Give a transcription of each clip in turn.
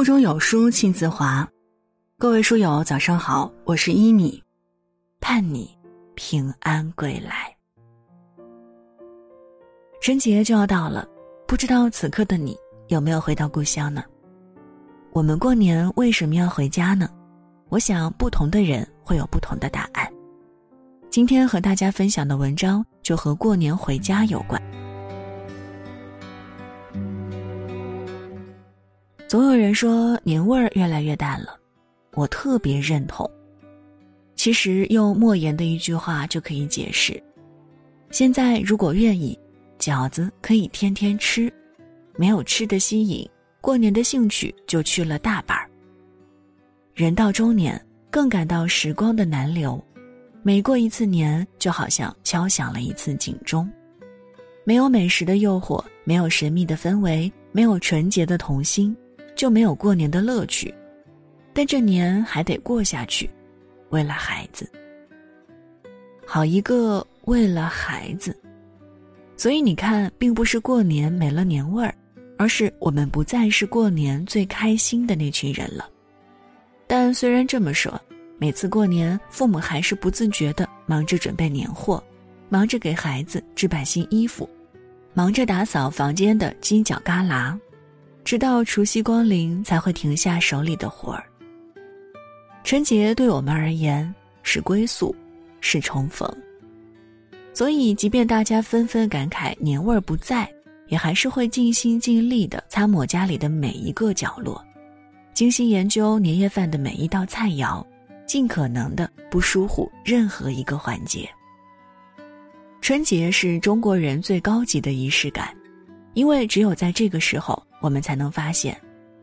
腹中有书气自华，各位书友早上好，我是一米，盼你平安归来。春节就要到了，不知道此刻的你有没有回到故乡呢？我们过年为什么要回家呢？我想不同的人会有不同的答案。今天和大家分享的文章就和过年回家有关。总有人说年味儿越来越淡了，我特别认同。其实用莫言的一句话就可以解释：现在如果愿意，饺子可以天天吃；没有吃的吸引，过年的兴趣就去了大半儿。人到中年，更感到时光的难留，每过一次年，就好像敲响了一次警钟。没有美食的诱惑，没有神秘的氛围，没有纯洁的童心。就没有过年的乐趣，但这年还得过下去，为了孩子。好一个为了孩子，所以你看，并不是过年没了年味儿，而是我们不再是过年最开心的那群人了。但虽然这么说，每次过年，父母还是不自觉的忙着准备年货，忙着给孩子置办新衣服，忙着打扫房间的犄角旮旯。直到除夕光临，才会停下手里的活儿。春节对我们而言是归宿，是重逢。所以，即便大家纷纷感慨年味儿不在，也还是会尽心尽力地擦抹家里的每一个角落，精心研究年夜饭的每一道菜肴，尽可能的不疏忽任何一个环节。春节是中国人最高级的仪式感，因为只有在这个时候。我们才能发现，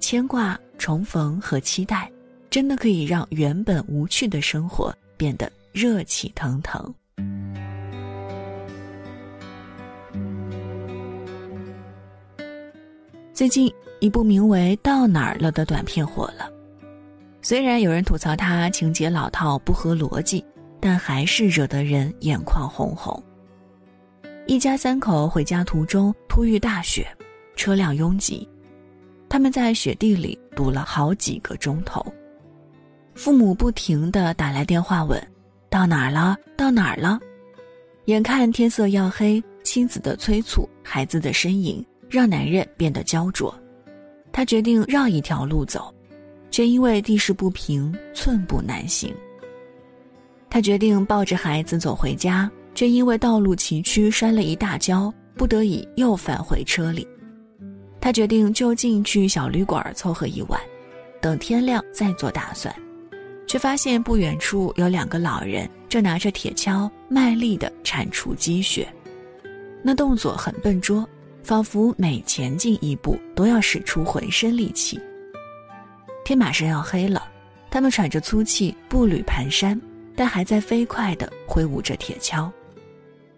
牵挂、重逢和期待，真的可以让原本无趣的生活变得热气腾腾。最近，一部名为《到哪儿了》的短片火了。虽然有人吐槽它情节老套、不合逻辑，但还是惹得人眼眶红红。一家三口回家途中突遇大雪。车辆拥挤，他们在雪地里堵了好几个钟头。父母不停的打来电话问：“到哪儿了？到哪儿了？”眼看天色要黑，妻子的催促，孩子的呻吟，让男人变得焦灼。他决定绕一条路走，却因为地势不平，寸步难行。他决定抱着孩子走回家，却因为道路崎岖，摔了一大跤，不得已又返回车里。他决定就近去小旅馆凑合一晚，等天亮再做打算，却发现不远处有两个老人正拿着铁锹卖力地铲除积雪，那动作很笨拙，仿佛每前进一步都要使出浑身力气。天马上要黑了，他们喘着粗气，步履蹒跚，但还在飞快地挥舞着铁锹。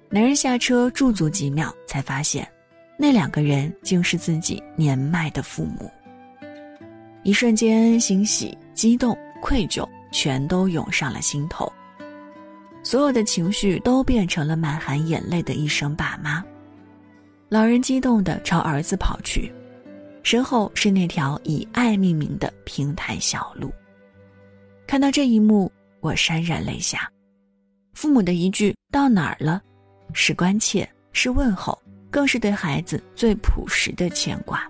男人下车驻足几秒，才发现。那两个人竟是自己年迈的父母。一瞬间，欣喜、激动、愧疚全都涌上了心头，所有的情绪都变成了满含眼泪的一声“爸妈”。老人激动地朝儿子跑去，身后是那条以爱命名的平坦小路。看到这一幕，我潸然泪下。父母的一句“到哪儿了”，是关切，是问候。更是对孩子最朴实的牵挂。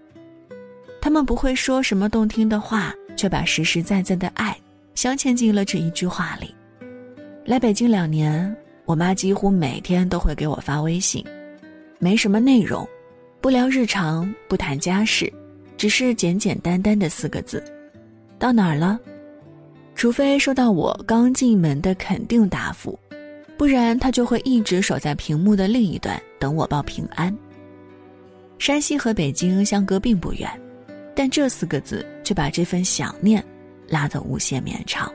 他们不会说什么动听的话，却把实实在在的爱镶嵌进了这一句话里。来北京两年，我妈几乎每天都会给我发微信，没什么内容，不聊日常，不谈家事，只是简简单单的四个字：到哪儿了？除非收到我刚进门的肯定答复。不然他就会一直守在屏幕的另一端等我报平安。山西和北京相隔并不远，但这四个字却把这份想念拉得无限绵长。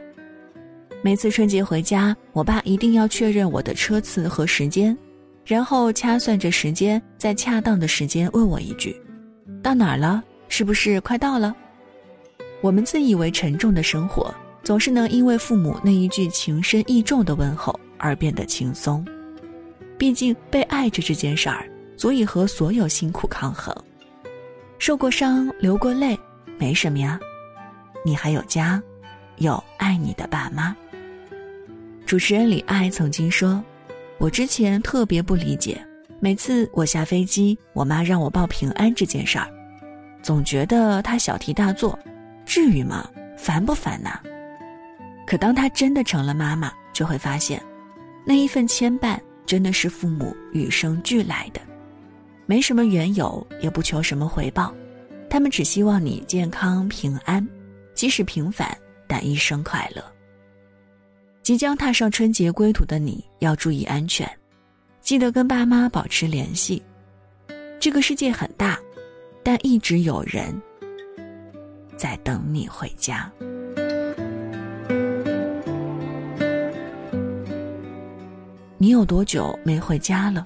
每次春节回家，我爸一定要确认我的车次和时间，然后掐算着时间，在恰当的时间问我一句：“到哪儿了？是不是快到了？”我们自以为沉重的生活，总是能因为父母那一句情深意重的问候。而变得轻松，毕竟被爱着这件事儿，足以和所有辛苦抗衡。受过伤，流过泪，没什么呀，你还有家，有爱你的爸妈。主持人李艾曾经说：“我之前特别不理解，每次我下飞机，我妈让我报平安这件事儿，总觉得她小题大做，至于吗？烦不烦呐？可当她真的成了妈妈，就会发现，那一份牵绊真的是父母与生俱来的。”没什么缘由，也不求什么回报，他们只希望你健康平安，即使平凡，但一生快乐。即将踏上春节归途的你，要注意安全，记得跟爸妈保持联系。这个世界很大，但一直有人在等你回家。你有多久没回家了？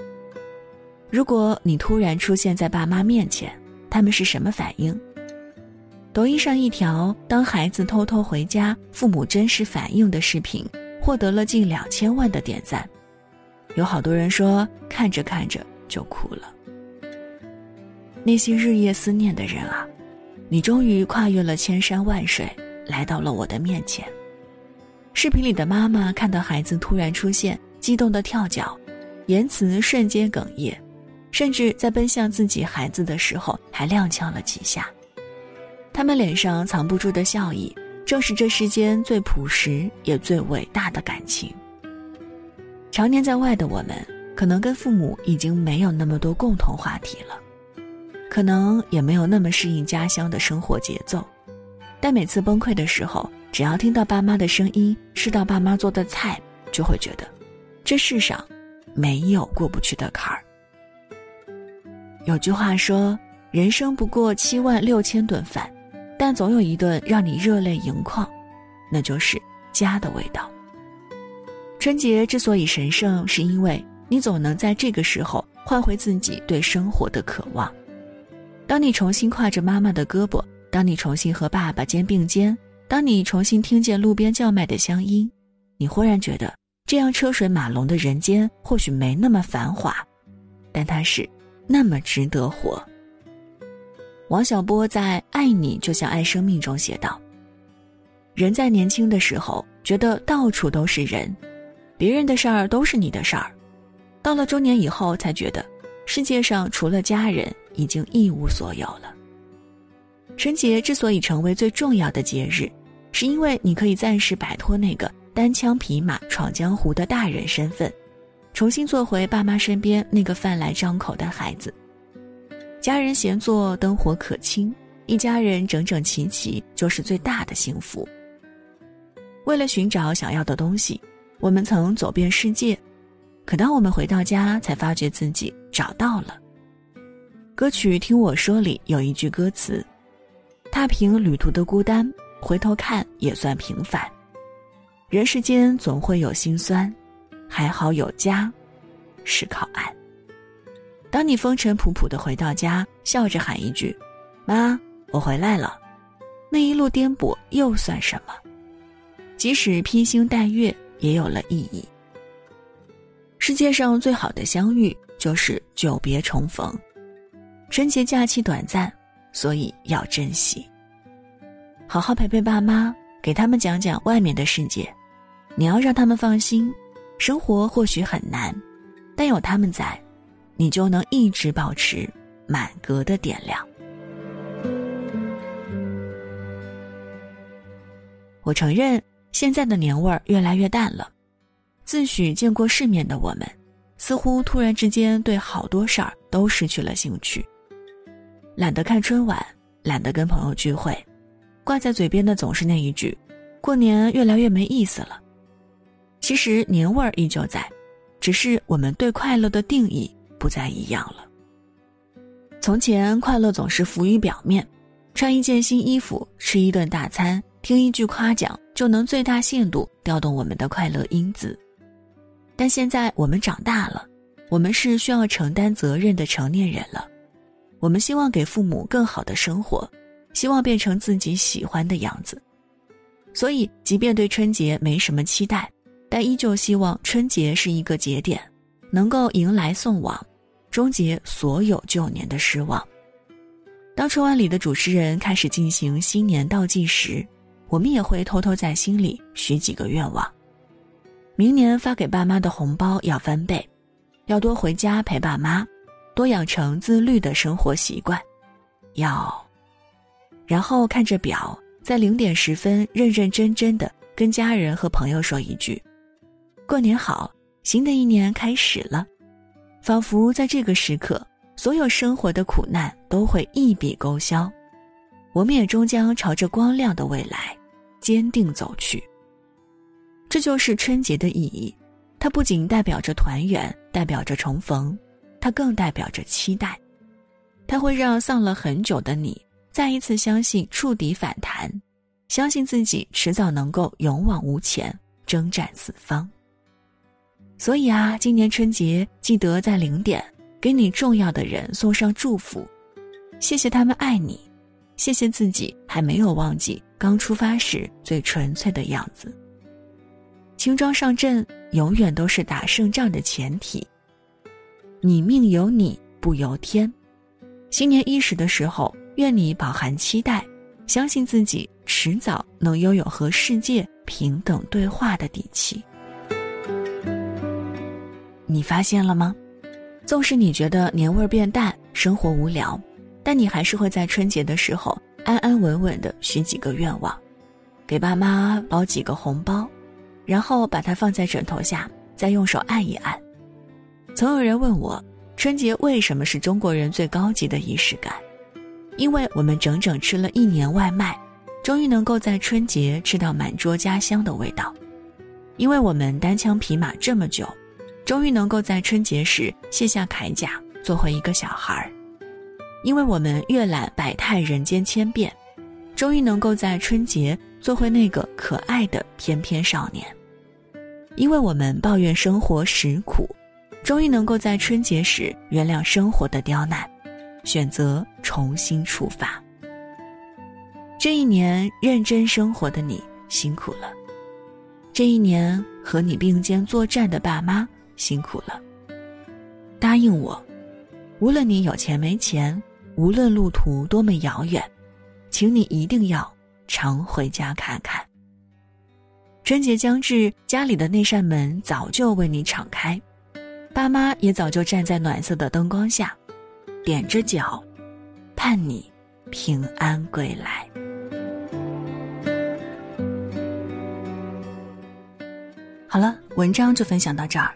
如果你突然出现在爸妈面前，他们是什么反应？抖音上一条当孩子偷偷回家，父母真实反应的视频，获得了近两千万的点赞。有好多人说看着看着就哭了。那些日夜思念的人啊，你终于跨越了千山万水，来到了我的面前。视频里的妈妈看到孩子突然出现，激动的跳脚，言辞瞬间哽咽。甚至在奔向自己孩子的时候，还踉跄了几下。他们脸上藏不住的笑意，正是这世间最朴实也最伟大的感情。常年在外的我们，可能跟父母已经没有那么多共同话题了，可能也没有那么适应家乡的生活节奏。但每次崩溃的时候，只要听到爸妈的声音，吃到爸妈做的菜，就会觉得，这世上没有过不去的坎儿。有句话说：“人生不过七万六千顿饭，但总有一顿让你热泪盈眶，那就是家的味道。”春节之所以神圣，是因为你总能在这个时候换回自己对生活的渴望。当你重新挎着妈妈的胳膊，当你重新和爸爸肩并肩，当你重新听见路边叫卖的乡音，你忽然觉得这样车水马龙的人间或许没那么繁华，但它是。那么值得活。王小波在《爱你就像爱生命》中写道：“人在年轻的时候觉得到处都是人，别人的事儿都是你的事儿；到了中年以后，才觉得世界上除了家人，已经一无所有了。”春节之所以成为最重要的节日，是因为你可以暂时摆脱那个单枪匹马闯江湖的大人身份。重新做回爸妈身边那个饭来张口的孩子，家人闲坐，灯火可亲，一家人整整齐齐，就是最大的幸福。为了寻找想要的东西，我们曾走遍世界，可当我们回到家，才发觉自己找到了。歌曲《听我说》里有一句歌词：“踏平旅途的孤单，回头看也算平凡。人世间总会有心酸。”还好有家，是靠岸。当你风尘仆仆的回到家，笑着喊一句：“妈，我回来了。”那一路颠簸又算什么？即使披星戴月，也有了意义。世界上最好的相遇，就是久别重逢。春节假期短暂，所以要珍惜。好好陪陪爸妈，给他们讲讲外面的世界。你要让他们放心。生活或许很难，但有他们在，你就能一直保持满格的点亮。我承认，现在的年味儿越来越淡了。自诩见过世面的我们，似乎突然之间对好多事儿都失去了兴趣。懒得看春晚，懒得跟朋友聚会，挂在嘴边的总是那一句：“过年越来越没意思了。”其实年味儿依旧在，只是我们对快乐的定义不再一样了。从前，快乐总是浮于表面，穿一件新衣服、吃一顿大餐、听一句夸奖，就能最大限度调动我们的快乐因子。但现在我们长大了，我们是需要承担责任的成年人了。我们希望给父母更好的生活，希望变成自己喜欢的样子。所以，即便对春节没什么期待。但依旧希望春节是一个节点，能够迎来送往，终结所有旧年的失望。当春晚里的主持人开始进行新年倒计时，我们也会偷偷在心里许几个愿望：明年发给爸妈的红包要翻倍，要多回家陪爸妈，多养成自律的生活习惯，要……然后看着表，在零点十分认认真真的跟家人和朋友说一句：“过年好，新的一年开始了。”仿佛在这个时刻，所有生活的苦难都会一笔勾销，我们也终将朝着光亮的未来。坚定走去。这就是春节的意义，它不仅代表着团圆，代表着重逢，它更代表着期待。它会让丧了很久的你再一次相信触底反弹，相信自己迟早能够勇往无前，征战四方。所以啊，今年春节记得在零点给你重要的人送上祝福，谢谢他们爱你，谢谢自己还没有忘记。刚出发时最纯粹的样子。轻装上阵永远都是打胜仗的前提。你命由你不由天。新年伊始的时候，愿你饱含期待，相信自己迟早能拥有和世界平等对话的底气。你发现了吗？纵使你觉得年味儿变淡，生活无聊，但你还是会在春节的时候。安安稳稳的许几个愿望，给爸妈包几个红包，然后把它放在枕头下，再用手按一按。曾有人问我，春节为什么是中国人最高级的仪式感？因为我们整整吃了一年外卖，终于能够在春节吃到满桌家乡的味道；因为我们单枪匹马这么久，终于能够在春节时卸下铠甲，做回一个小孩儿。因为我们阅览百态人间千变，终于能够在春节做回那个可爱的翩翩少年；因为我们抱怨生活实苦，终于能够在春节时原谅生活的刁难，选择重新出发。这一年认真生活的你辛苦了，这一年和你并肩作战的爸妈辛苦了。答应我，无论你有钱没钱。无论路途多么遥远，请你一定要常回家看看。春节将至，家里的那扇门早就为你敞开，爸妈也早就站在暖色的灯光下，踮着脚，盼你平安归来。好了，文章就分享到这儿。